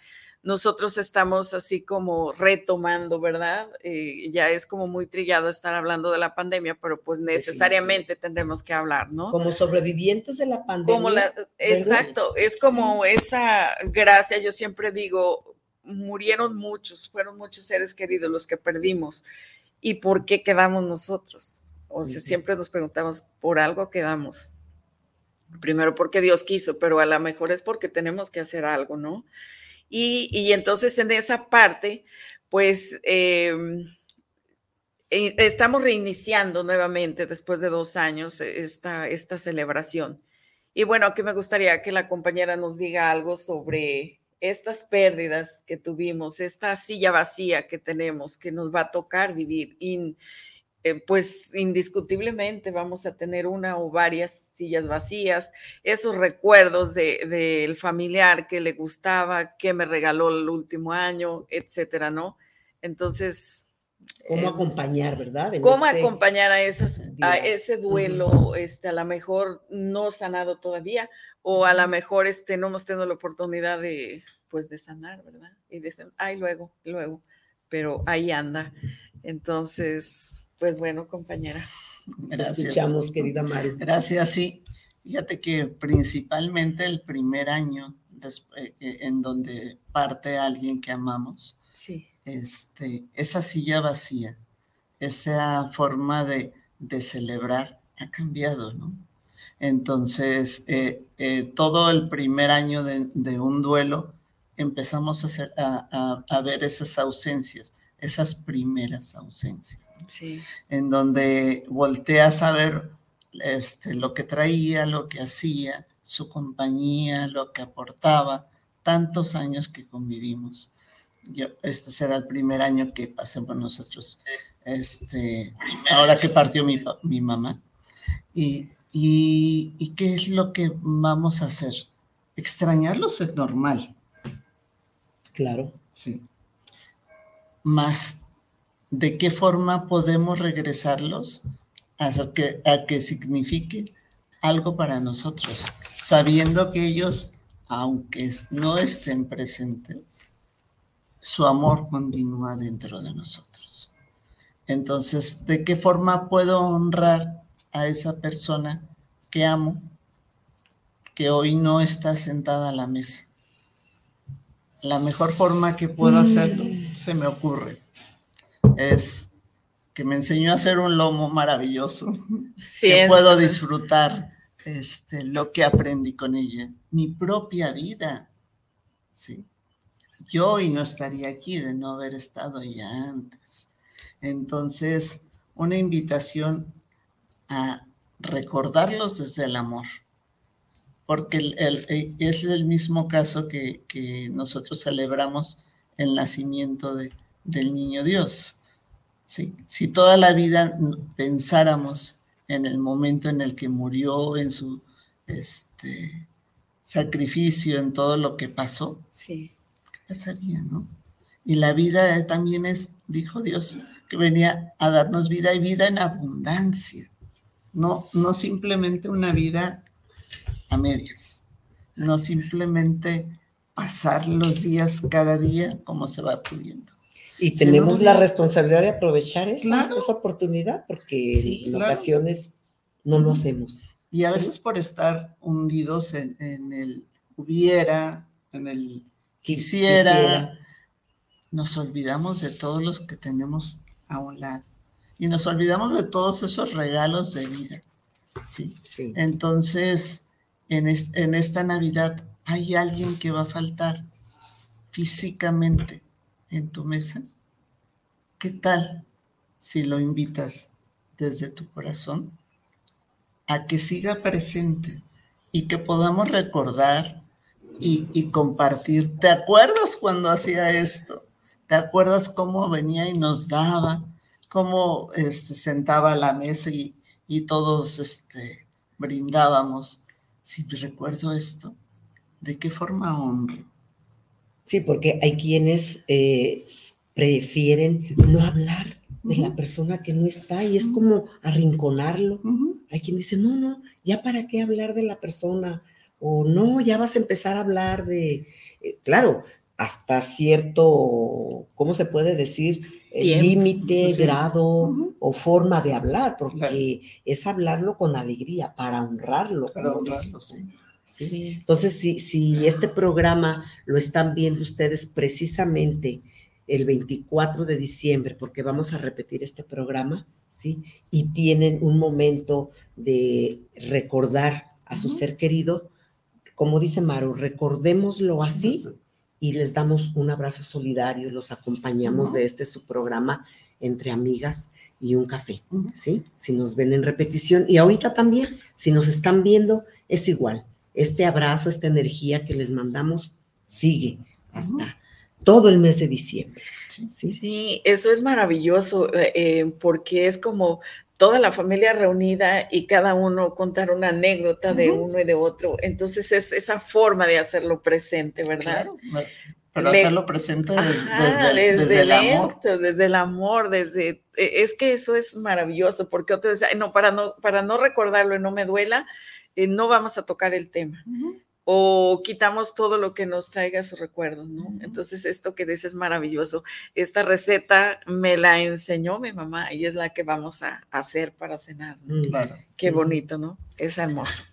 nosotros estamos así como retomando, ¿verdad? Eh, ya es como muy trillado estar hablando de la pandemia, pero pues necesariamente tendremos que hablar, ¿no?
Como sobrevivientes de la pandemia.
Como la, exacto, es como esa gracia, yo siempre digo, murieron muchos, fueron muchos seres queridos los que perdimos. ¿Y por qué quedamos nosotros? O sea, siempre nos preguntamos, ¿por algo quedamos? Primero porque Dios quiso, pero a lo mejor es porque tenemos que hacer algo, ¿no? Y, entonces en esa parte, pues em, eh, estamos reiniciando nuevamente después de dos años esta, esta celebración. Y bueno, aquí me gustaría que la compañera nos diga algo sobre estas pérdidas que tuvimos, esta silla vacía que tenemos, que nos va a tocar vivir. Eh, pues indiscutiblemente vamos a tener una o varias sillas vacías, esos recuerdos del familiar que le gustaba, que me regaló el último año, etcétera, ¿no? Entonces,
cómo acompañar, ¿verdad?
cómo este acompañar a, esas, a ese duelo, este, a lo mejor no sanado todavía, o a lo mejor este, no hemos tenido la oportunidad de, pues, de sanar, ¿verdad? Y dicen, ay, luego, luego, pero ahí anda. Entonces, pues bueno, compañera.
Gracias. escuchamos, querida Maru.
Gracias, sí. Fíjate que principalmente el primer año eh, eh, en donde parte alguien que amamos,
sí.
este, esa silla vacía, esa forma de, de celebrar ha cambiado, ¿no? Entonces, eh, todo el primer año de, de un duelo empezamos a, hacer, a, a, ver esas ausencias, esas primeras ausencias,
sí.
en donde volteas a ver este, lo que traía, lo que hacía, su compañía, lo que aportaba, tantos años que convivimos. Yo, este será el primer año que pasemos nosotros, este, ahora que partió mi, mi mamá. Y, y, y, qué es lo que vamos a hacer? Extrañarlos es normal.
Claro.
Sí. Más, ¿de qué forma podemos regresarlos? A que, a que signifique algo para nosotros, sabiendo que ellos, aunque no estén presentes, su amor continúa dentro de nosotros. Entonces, ¿de qué forma puedo honrar a esa persona que amo, que hoy no está sentada a la mesa? La mejor forma que puedo hacerlo, se me ocurre, es que me enseñó a hacer un lomo maravilloso, que puedo disfrutar este, lo que aprendí con ella, mi propia vida. ¿sí? Yo hoy no estaría aquí de no haber estado ya antes. Entonces, una invitación a recordarlos desde el amor, porque es el mismo caso que, nosotros celebramos el nacimiento de, del niño Dios. ¿Sí? Si toda la vida pensáramos en el momento en el que murió, en su este, sacrificio, en todo lo que pasó,
sí.
¿qué pasaría, no? Y la vida también es, dijo Dios, que venía a darnos vida y vida en abundancia, no, no simplemente una vida a medias, no simplemente pasar los días cada día como se va pudiendo.
Y tenemos la responsabilidad de aprovechar esa, oportunidad porque en ocasiones no lo hacemos.
Y a veces por estar hundidos en, el hubiera, en el quisiera, nos olvidamos de todos los que tenemos a un lado. Y nos olvidamos de todos esos regalos de vida. Sí.
sí.
Entonces, en, en esta Navidad hay alguien que va a faltar físicamente en tu mesa? ¿Qué tal si lo invitas desde tu corazón a que siga presente y que podamos recordar y, compartir? ¿Te acuerdas cuando hacía esto? ¿Te acuerdas cómo venía y nos daba? ¿Cómo este, sentaba a la mesa y, todos este, brindábamos? Si recuerdo esto, ¿de qué forma honro?
Sí, porque hay quienes eh, prefieren no hablar de la persona que no está y es como arrinconarlo. Hay quien dice, no, no, ya para qué hablar de la persona o no, ya vas a empezar a hablar de, eh, claro, hasta cierto, ¿cómo se puede decir? límite, grado o forma de hablar, porque es hablarlo con alegría, para honrarlo.
Para honrarlo, sí.
Entonces, si, si este programa lo están viendo ustedes precisamente el 24 de diciembre, porque vamos a repetir este programa, ¿sí? Y tienen un momento de recordar a su ser querido, como dice Maru, recordémoslo así y les damos un abrazo solidario, los acompañamos de este su programa entre amigas y un café, ¿sí? Si nos ven en repetición. Y ahorita también, si nos están viendo, es igual. Este abrazo, esta energía que les mandamos sigue hasta todo el mes de diciembre.
Sí, sí eso es maravilloso eh, eh, porque es como toda la familia reunida y cada uno contar una anécdota de uno y de otro. Entonces es esa forma de hacerlo presente, ¿verdad?
Pero hacerlo presente desde, desde, el amor.
Desde el amor, desde... E, es que eso es maravilloso, porque otros no, para no, para no recordarlo y no me duela, eh, no vamos a tocar el tema. O quitamos todo lo que nos traiga su recuerdo, ¿no? Entonces, esto que dices es maravilloso. Esta receta me la enseñó mi mamá y es la que vamos a hacer para cenar. Claro. Qué bonito, ¿no? Es hermoso.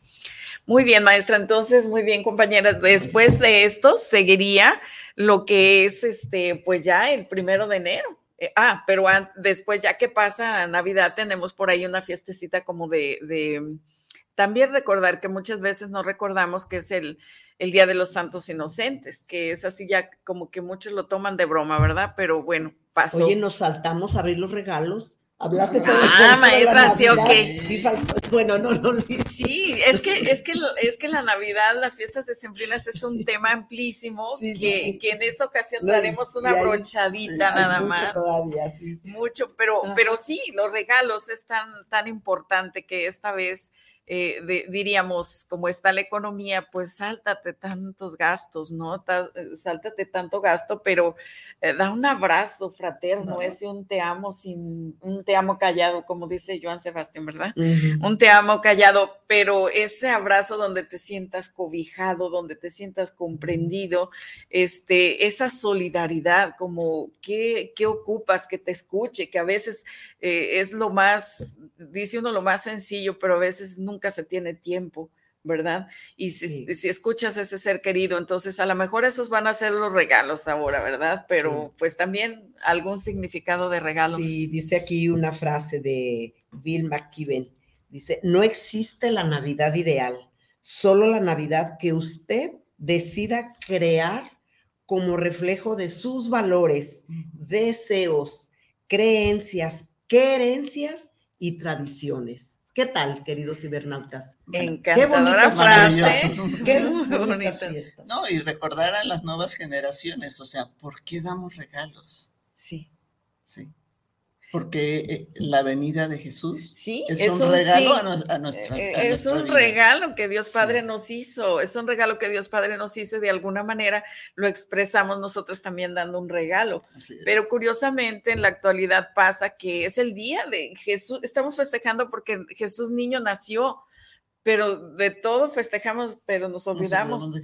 Muy bien, maestra. Entonces, muy bien, compañeras. Después de esto, seguiría lo que es este, pues ya el primero de enero. Eh, ah, pero después, ya que pasa Navidad, tenemos por ahí una fiestecita como de, de, también recordar que muchas veces no recordamos que es el, el Día de los Santos Inocentes, que es así ya como que muchos lo toman de broma, ¿verdad? Pero bueno, pasó.
Oye, nos saltamos a abrir los regalos. Hablaste todo
Ah, maestra, sí, ok.
Bueno, no, no.
Sí, es que, es que, es que la Navidad, las fiestas decembrinas es un tema amplísimo que, que, en esta ocasión daremos una brochadita nada
mucho
más.
Todavía, sí.
Mucho, pero, pero sí, los regalos es tan, tan importante que esta vez eh, diríamos, como está la economía, pues sáltate tantos gastos, ¿no? Eh, sáltate tanto gasto, pero eh, da un abrazo fraterno, ese un te amo sin, un te amo callado, como dice Joan Sebastián, ¿verdad? Un te amo callado, pero ese abrazo donde te sientas cobijado, donde te sientas comprendido, este, esa solidaridad, como qué, qué ocupas, que te escuche, que a veces es lo más, dice uno lo más sencillo, pero a veces nunca se tiene tiempo, ¿verdad? Y si, escuchas a ese ser querido, entonces a lo mejor esos van a ser los regalos ahora, ¿verdad? Pero pues también algún significado de regalos.
Sí, dice aquí una frase de Bill McKibben. Dice, no existe la Navidad ideal, solo la Navidad que usted decida crear como reflejo de sus valores, deseos, creencias, querencias y tradiciones. ¿Qué tal, queridos cibernautas?
Encantadora frase.
Qué bonita fiesta. No, y recordar a las nuevas generaciones, o sea, ¿por qué damos regalos?
Sí.
Sí. Porque eh, la venida de Jesús
sí,
es, un, regalo a, nuestra
eh, Es un regalo que Dios Padre nos hizo, es un regalo que Dios Padre nos hizo y de alguna manera lo expresamos nosotros también dando un regalo. Pero curiosamente en la actualidad pasa que es el día de Jesús, estamos festejando porque Jesús niño nació, pero de todo festejamos, pero nos olvidamos.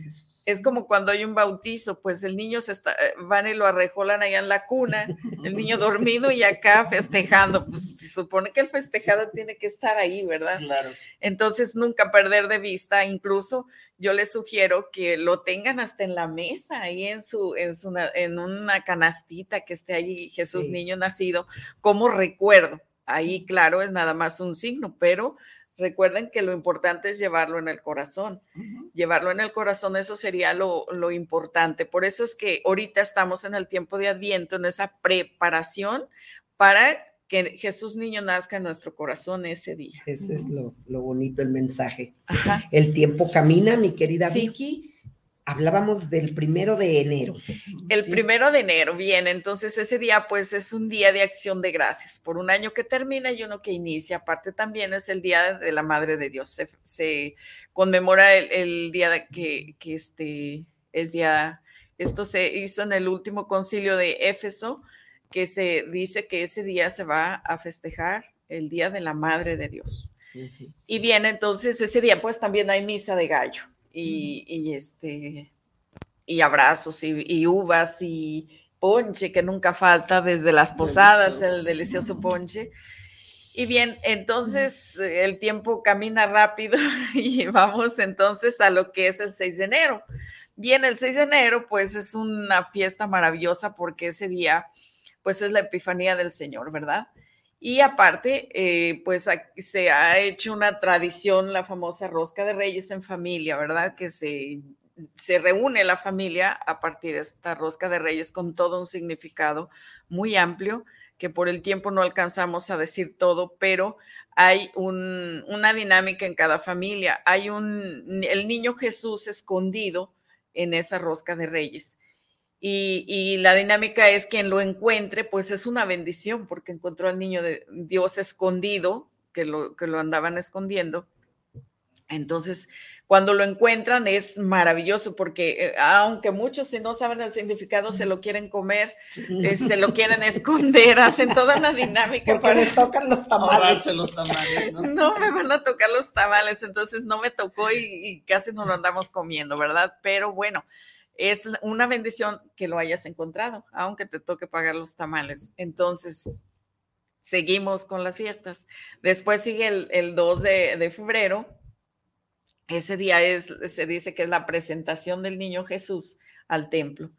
es como cuando hay un bautizo, pues el niño se está, eh, van y lo arrejolan allá en la cuna, el niño *laughs* dormido y acá festejando. Pues se supone que el festejado tiene que estar ahí, ¿verdad?
Claro.
Entonces nunca perder de vista, incluso yo les sugiero que lo tengan hasta en la mesa, ahí en su, en su, en una canastita que esté allí Jesús niño nacido, como recuerdo. Ahí, claro, es nada más un signo, pero Recuerden que lo importante es llevarlo en el corazón. Llevarlo en el corazón, eso sería lo, lo, importante. Por eso es que ahorita estamos en el tiempo de Adviento, en esa preparación para que Jesús niño nazca en nuestro corazón ese día.
Ese es lo, lo bonito, el mensaje. El tiempo camina, mi querida Vicky hablábamos del primero de enero.
El primero de enero, bien, entonces ese día pues es un día de acción de gracias por un año que termina y uno que inicia. Aparte también es el día de la Madre de Dios. Se, conmemora el, día de que, que, este es ya, esto se hizo en el último concilio de Éfeso, que se dice que ese día se va a festejar el día de la Madre de Dios. Y bien, entonces ese día pues también hay misa de gallo y, este, y abrazos y, uvas y ponche que nunca falta desde las posadas, el delicioso ponche. Y bien, entonces el tiempo camina rápido *laughs* y vamos entonces a lo que es el 6 de enero. Bien, el 6 de enero pues es una fiesta maravillosa porque ese día pues es la Epifanía del Señor, ¿verdad? Y aparte, eh, pues se ha hecho una tradición, la famosa rosca de reyes en familia, ¿verdad? Que se, se reúne la familia a partir de esta rosca de reyes con todo un significado muy amplio, que por el tiempo no alcanzamos a decir todo, pero hay una dinámica en cada familia. Hay un, el niño Jesús escondido en esa rosca de reyes y, la dinámica es quien lo encuentre, pues es una bendición porque encontró al niño de Dios escondido, que lo, que lo andaban escondiendo. Entonces, cuando lo encuentran es maravilloso porque eh, aunque muchos si no saben el significado se lo quieren comer, eh, se lo quieren *laughs* esconder, hacen toda una dinámica.
Porque les tocan los tamales.
los tamales, ¿no? *laughs*
No me van a tocar los tamales, entonces no me tocó y, y casi no lo andamos comiendo, ¿verdad? Pero bueno, es una bendición que lo hayas encontrado, aunque te toque pagar los tamales. Entonces, seguimos con las fiestas. Después sigue el, el 2 de, de febrero. Ese día es, se dice que es la presentación del niño Jesús al templo.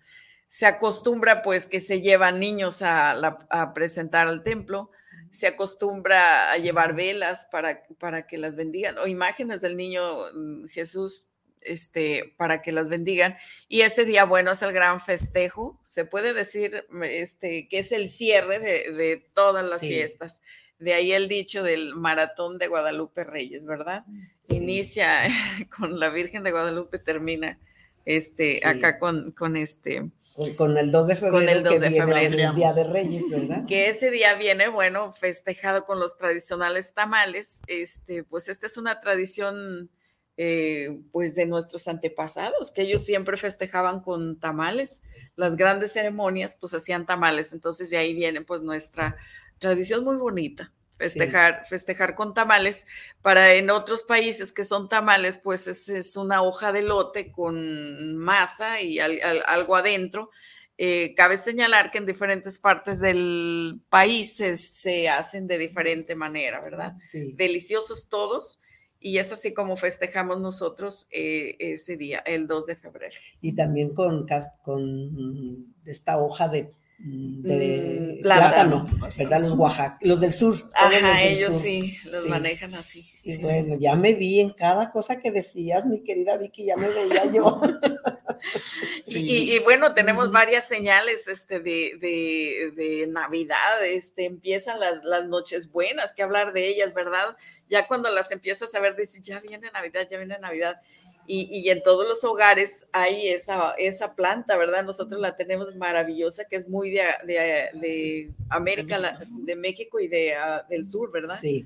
Se acostumbra pues que se llevan niños a, a presentar al templo, se acostumbra a llevar velas para, para que las bendigan o imágenes del niño mm, Jesús este, para que las bendigan. Y ese día, bueno, es el gran festejo. Se puede decir este, que es el cierre de, de todas las
Sí.
fiestas. De ahí el dicho del maratón de Guadalupe Reyes, ¿verdad? Inicia *laughs* con la Virgen de Guadalupe, termina este,
Sí.
acá con, con este,
Con, con el 2 de febrero.
Con el 2
que
de
viene
febrero.
El Día de Reyes, ¿verdad?
que ese día viene, bueno, festejado con los tradicionales tamales. Este, pues esta es una tradición, eh, pues de nuestros antepasados, que ellos siempre festejaban con tamales. Las grandes ceremonias, pues hacían tamales. Entonces de ahí viene, pues nuestra tradición muy bonita. Festejar, festejar con tamales. Para en otros países que son tamales, pues es, es una hoja de lote con masa y al- al- algo adentro. Eh, cabe señalar que en diferentes partes del país se, se hacen de diferente manera, ¿verdad?
Sí.
Deliciosos todos. Y es así como festejamos nosotros eh, ese día, el 2 de febrero.
Y también con, con esta hoja de, mm, de
Mm, plátano.
plátano, ¿verdad? Los Oaxaca, los del sur. los
Ajá,
del
ellos
sur.
sí, los
Sí.
manejan así.
Y
sí.
bueno, ya me vi en cada cosa que decías, mi querida Vicky, ya me veía yo. *laughs* *laughs*
Y, y- y bueno, tenemos varias señales este, de, de- de Navidad, este, empiezan las, las noches buenas, que hablar de ellas, ¿verdad? Ya cuando las empiezas a ver, dices, ya viene Navidad, ya viene Navidad. Y, y en todos los hogares hay esa, esa planta, ¿verdad? Nosotros la tenemos maravillosa, que es muy de, de- de América, la- de México y de, ah, del sur, ¿verdad?
Sí.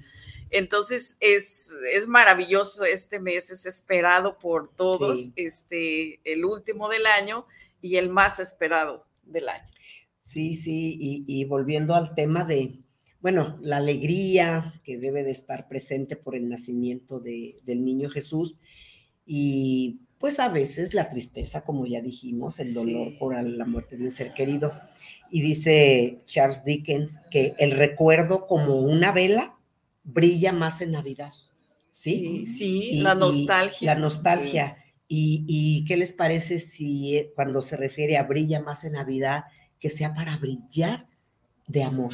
Entonces es, es maravilloso este mes, es esperado por todos,
Sí.
este, el último del año y el más esperado del año.
Sí, sí, y, y volviendo al tema de, bueno, la alegría que debe de estar presente por el nacimiento de- del niño Jesús y pues a veces la tristeza, como ya dijimos, el dolor
Sí.
por la muerte de un ser querido. Y dice Charles Dickens que el recuerdo como una vela brilla más en Navidad. Sí,
Sí, sí, la nostalgia.
La nostalgia. Y, y qué les parece si eh, cuando se refiere a brilla más en Navidad, que sea para brillar de amor,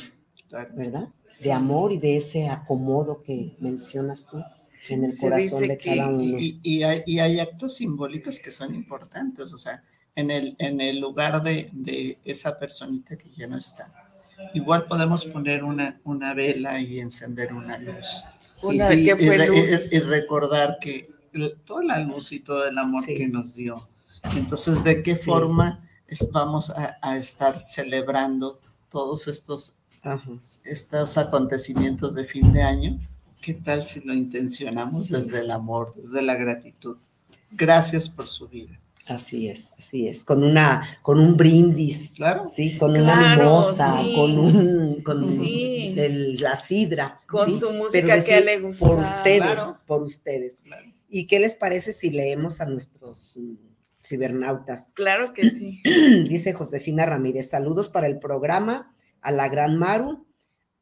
¿verdad? De amor y de ese acomodo que mencionas tú en el
Se
corazón de
que-
cada uno.
Y, y hay, y hay actos simbólicos que son importantes, o sea, en el, en el lugar de, de esa personita que ya no está. Igual podemos poner una, una vela y encender una luz.
Una
y,
luz.
y- y recordar que toda la luz y todo el amor que nos dio. Entonces, ¿de qué
Sí.
forma es- vamos a, a estar celebrando todos estos,
Ajá.
estos acontecimientos de fin de año? ¿Qué tal si lo intencionamos desde el amor, desde la gratitud? Gracias por su vida.
Así es, así es, con una, con un brindis,
claro,
sí, con una mimosa,
sí.
con un, con
Sí.
el- la sidra,
Con
¿sí?
su
Pero
música que le gusta.
por ustedes,
claro.
por ustedes. ¿Y qué les parece si leemos a nuestros mm, cibernautas?
Claro que sí. *clears throat*
Dice Josefina Ramírez, saludos para el programa, a la gran Maru,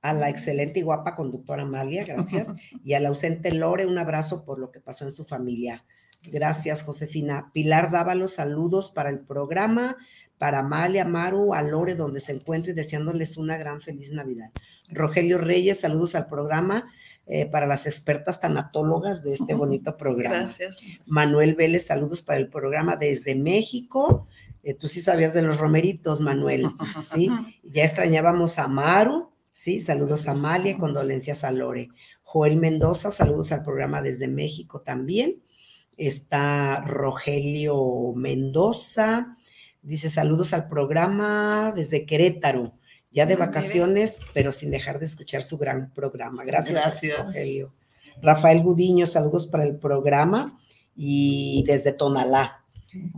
a la excelente y guapa conductora Amalia, gracias, *laughs* y al ausente Lore, un abrazo por lo que pasó en su familia. Gracias, Josefina. Pilar Dávalos, saludos para el programa, para Amalia, Maru, a Lore, donde se encuentre, deseándoles una gran feliz Navidad. Rogelio Reyes, saludos al programa. eh, para las expertas tanatólogas de este bonito programa.
Gracias.
Manuel Vélez, saludos para el programa desde México. Eh, tú sí sabías de los romeritos, Manuel, ¿sí? *laughs* Ya extrañábamos a Maru, ¿sí? Saludos a Amalia, condolencias a Lore. Joel Mendoza, saludos al programa desde México también. Está Rogelio Mendoza, dice saludos al programa desde Querétaro, ya de vacaciones, pero sin dejar de escuchar su gran programa. Gracias,
Gracias.
Rogelio. Rafael Gudiño, saludos para el programa y desde Tonalá.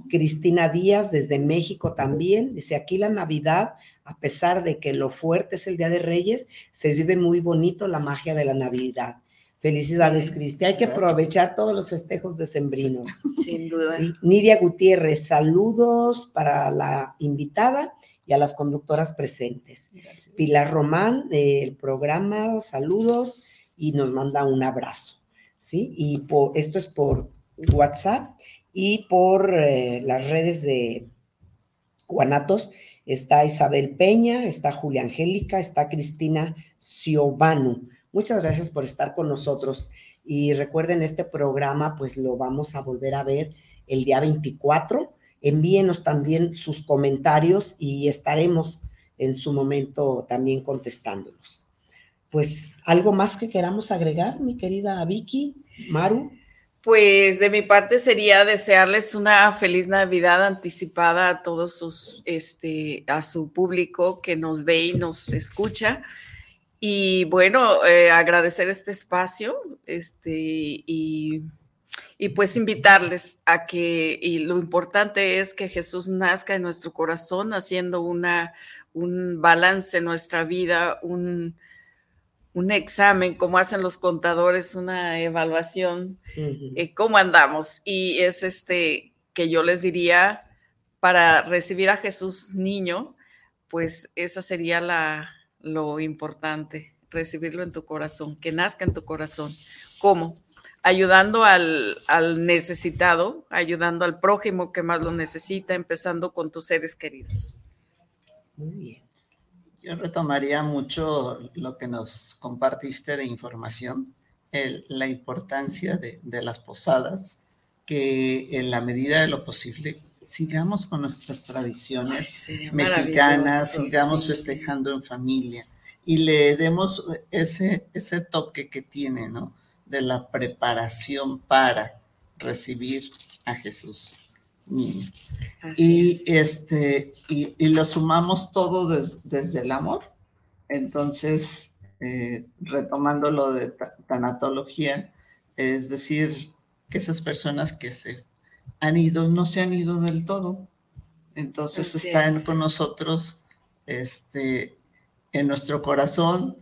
Cristina Díaz desde México también, dice aquí la Navidad, a pesar de que lo fuerte es el Día de Reyes, se vive muy bonito la magia de la Navidad. Felicidades, Cristi. Hay que aprovechar todos los festejos decembrinos. *laughs*
Sin duda.
Sí. Nidia Gutiérrez, saludos para la invitada y a las conductoras presentes. Pilar Román del programa, saludos y nos manda un abrazo. ¿sí? Y por, esto es por WhatsApp y por eh, las redes de Guanatos. Está Isabel Peña, está Julia Angélica, está Cristina Ciobanu. Muchas gracias por estar con nosotros. Y recuerden, este programa pues lo vamos a volver a ver el día 24. Envíenos también sus comentarios y estaremos en su momento también contestándolos. Pues algo más que queramos agregar, mi querida Vicky, Maru.
Pues de mi parte sería desearles una feliz Navidad anticipada a todos sus, este, a su público que nos ve y nos escucha. Y bueno, eh, agradecer este espacio, este, y, y pues invitarles a que, y lo importante es que Jesús nazca en nuestro corazón, haciendo una, un balance en nuestra vida, un, un examen, como hacen los contadores, una evaluación, eh, cómo andamos. Y es este que yo les diría, para recibir a Jesús niño, pues esa sería la, lo importante, recibirlo en tu corazón, que nazca en tu corazón. ¿Cómo? Ayudando al, al necesitado, ayudando al prójimo que más lo necesita, empezando con tus seres queridos.
Muy bien.
Yo retomaría mucho lo que nos compartiste de información, la importancia de, de las posadas, que en la medida de lo posible sigamos con nuestras tradiciones mexicanas, sigamos
sí.
festejando en familia y le demos ese, ese toque que tiene, ¿no? De la preparación para recibir a Jesús. niño. Y, este, y, y lo sumamos todo des- desde el amor. Entonces, eh, retomando lo de ta- tanatología, es decir, que esas personas que se han ido no se han ido del todo. Entonces
Así
están
es.
con nosotros este, en nuestro corazón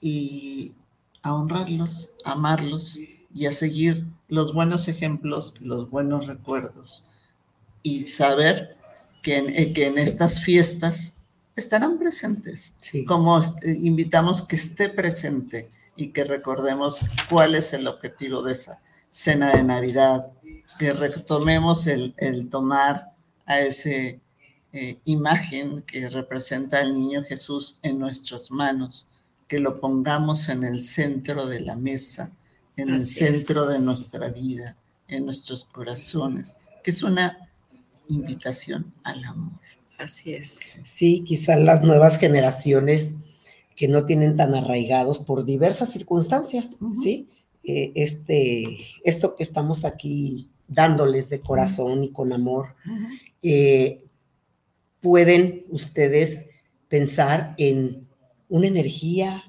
y a honrarlos, a amarlos y a seguir los buenos ejemplos, los buenos recuerdos y saber que en, eh, que en estas fiestas estarán presentes. Como eh, invitamos que esté presente y que recordemos cuál es el objetivo de esa cena de Navidad, que retomemos el, el tomar a ese eh, imagen que representa al niño Jesús en nuestras manos, que lo pongamos en el centro de la mesa, en el
es.
centro de nuestra vida, en nuestros corazones, que es una invitación al amor.
Así es.
Sí, quizás las nuevas generaciones que no tienen tan arraigados por diversas circunstancias, ¿sí? Eh, este, esto que estamos aquí dándoles de corazón y con amor, eh, pueden ustedes pensar en una energía,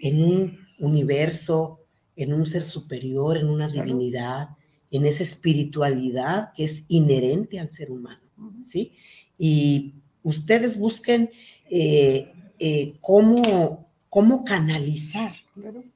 en un universo, en un ser superior, en una divinidad, en esa espiritualidad que es inherente al ser humano, ¿sí? Y ustedes busquen eh, eh, cómo, cómo canalizar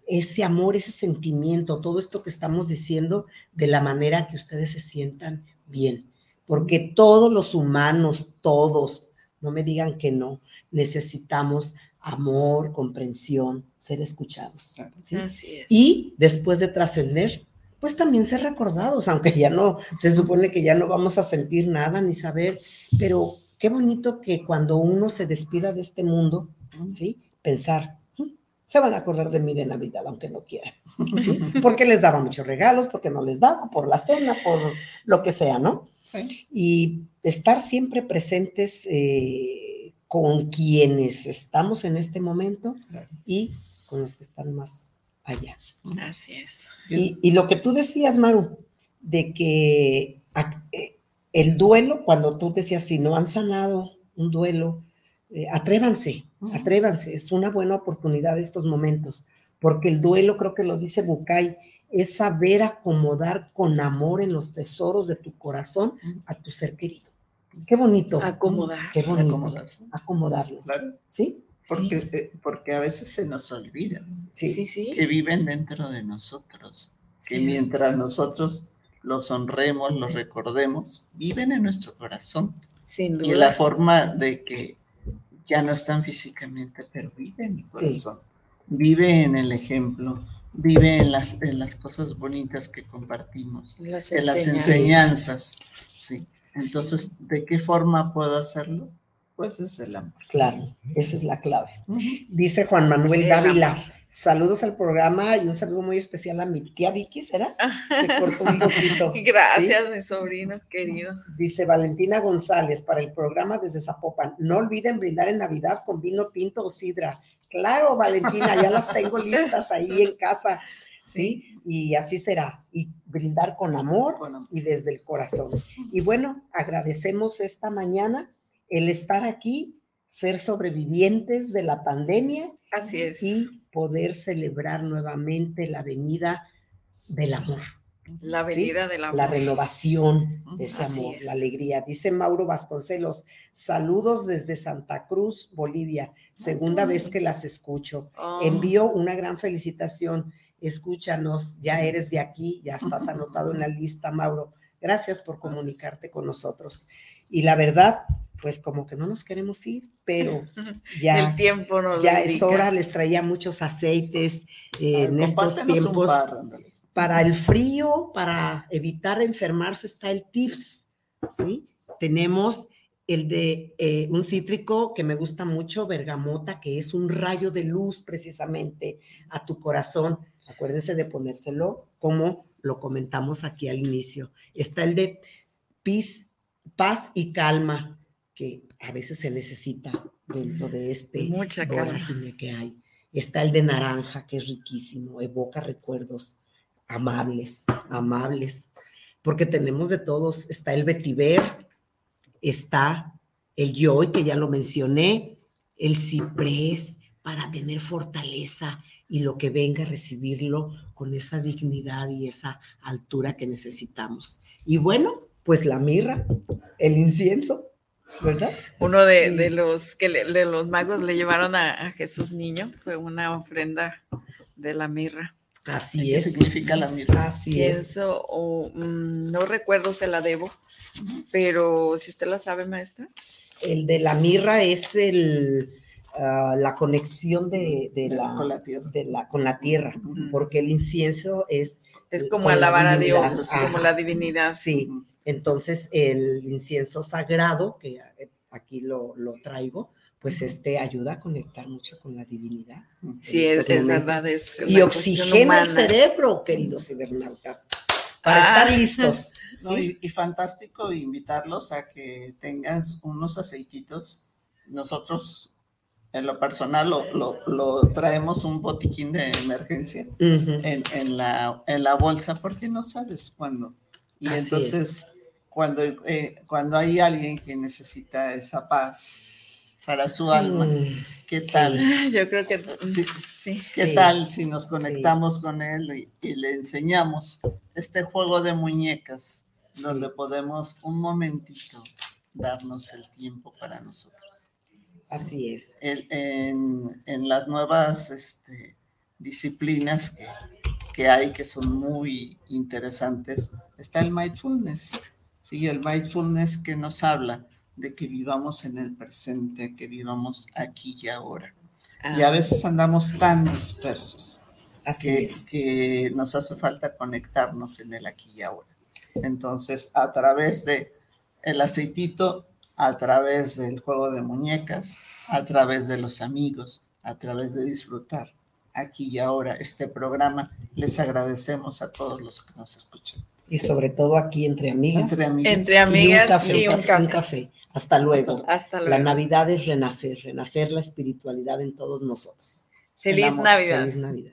ese amor, ese sentimiento, todo esto que estamos diciendo de la manera que ustedes se sientan bien. Porque todos los humanos, todos, no me digan que no, necesitamos amor, comprensión, ser escuchados. ¿sí?
Así es.
Y después de trascender, pues también ser recordados, aunque ya no, se supone que ya no vamos a sentir nada ni saber, pero qué bonito que cuando uno se despida de este mundo, ¿sí? Pensar, "Mm, se van a acordar de mí de Navidad, aunque no quieran, ¿sí? Porque les daba muchos regalos, porque no les daba, por la cena, por lo que sea, ¿no? Y estar siempre presentes eh, con quienes estamos en este momento y con los que están más allá.
Así es.
Y, y lo que tú decías, Maru, de que eh, el duelo, cuando tú decías, si no han sanado un duelo, eh, atrévanse, atrévanse, es una buena oportunidad estos momentos, porque el duelo, creo que lo dice Bucay, es saber acomodar con amor en los tesoros de tu corazón a tu ser querido. Qué bonito.
Acomodar.
Qué bonito.
Acomodarse.
Acomodarlo.
Claro.
¿Sí?
Porque, eh, porque a veces se nos olvida
Sí.
Sí, sí.
que viven dentro de nosotros, que mientras nosotros los honremos, los recordemos, viven en nuestro corazón.
Sin
Y
duda.
la forma de que ya no están físicamente, pero vive en mi corazón. Vive en el ejemplo, vive en las, en las cosas bonitas que compartimos,
Las
en las
enseñanzas.
enseñanzas. Sí. Entonces, ¿de qué forma puedo hacerlo? Pues es el amor.
Claro, esa es la clave. Dice Juan Manuel
amor.
saludos al programa y un saludo muy especial a mi tía Vicky, ¿será? *laughs* Se cortó un poquito.
Gracias,
¿sí?
mi sobrino querido.
Dice Valentina González para el programa desde Zapopan. No olviden brindar en Navidad con vino tinto o sidra. Claro, Valentina, ya las tengo *laughs* listas ahí en casa. Sí, y así será. Y brindar con amor y desde el corazón. Y bueno, agradecemos esta mañana el estar aquí, ser sobrevivientes de la pandemia.
Así es.
Y poder celebrar nuevamente la venida del amor.
La
¿sí?
venida del amor.
La renovación de ese
Así
amor,
es.
la alegría. Dice Mauro Vasconcelos, saludos desde Santa Cruz, Bolivia. Segunda vez que las escucho.
Oh.
Envío una gran felicitación. Escúchanos, ya eres de aquí, ya estás anotado en la lista, Mauro. Gracias por comunicarte con nosotros. Y la verdad, pues como que no nos queremos ir, *laughs* pero ya,
El tiempo nos lo
ya es hora, les traía muchos aceites eh, en estos tiempos.
par.
Para el frío, para evitar enfermarse, está el tips, ¿sí? Tenemos el de eh, un cítrico que me gusta mucho, bergamota, que es un rayo de luz precisamente a tu corazón. Acuérdense de ponérselo como lo comentamos aquí al inicio. Está el de pis- paz y calma, que a veces se necesita dentro de este
Mucha
vorágine que hay. Está el de naranja, que es riquísimo, evoca recuerdos amables, amables, porque tenemos de todos. Está el vetiver, está el yoy, que ya lo mencioné, el ciprés, para tener fortaleza y lo que venga a recibirlo con esa dignidad y esa altura que necesitamos. Y bueno, pues la mirra, el incienso, ¿verdad?
Uno de, de los que le- de los magos le llevaron a, a Jesús niño fue una ofrenda de la mirra.
Así
¿Qué
es.
significa la mirra?
Así es.
Pienso, o mm, no recuerdo, se la debo, pero si usted la sabe, maestra.
El de la mirra es el, ah, la conexión de, de la,
con la tierra.
de la- con la tierra, porque el incienso es...
Es
eh,
como
con la
alabar a. Dios, como la divinidad.
Sí, entonces el incienso sagrado, que eh, aquí lo, lo traigo, pues este ayuda a conectar mucho con la divinidad.
Sí, es- es verdad, es
y oxigena el cerebro, queridos cibernautas, para
Ah.
estar *laughs* listos.
No,
¿sí?
y, y fantástico invitarlos a que tengan unos aceititos. Nosotros, en lo personal, lo, lo- lo traemos un botiquín de emergencia en, en la, en la bolsa porque no sabes cuándo. Y
Así
entonces, cuando, eh, cuando hay alguien que necesita esa paz para su alma,
Mm,
¿qué
sí.
tal? *laughs*
Yo creo que
Sí.
sí.
¿Qué
Sí.
tal si nos conectamos con él y, y le enseñamos este juego de muñecas donde podemos un momentito darnos el tiempo para nosotros?
Así es.
El- en, en las nuevas este, disciplinas que, que hay que son muy interesantes está el mindfulness. Sí, el mindfulness que nos habla de que vivamos en el presente, que vivamos aquí y ahora. Y a
Ah.
veces andamos tan dispersos
Así
que,
es.
que nos hace falta conectarnos en el aquí y ahora. Entonces, a través de el aceitito, a través del juego de muñecas, a través de los amigos, a través de disfrutar aquí y ahora este programa, les agradecemos a todos los que nos escuchan.
Y sobre todo aquí entre amigas.
Entre amigas.
Entre amigas y un café.
café. Hasta luego.
Hasta
La
luego.
Navidad es renacer, renacer la espiritualidad en todos nosotros.
Feliz
El amor.
Navidad.
Feliz Navidad.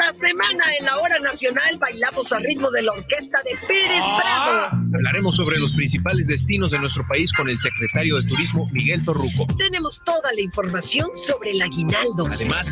Esta semana en la Hora Nacional bailamos a ritmo de la orquesta de Pérez
Ah.
Prado.
Hablaremos sobre los principales destinos de nuestro país con el secretario de Turismo, Miguel Torruco.
Tenemos toda la información sobre el aguinaldo.
Además,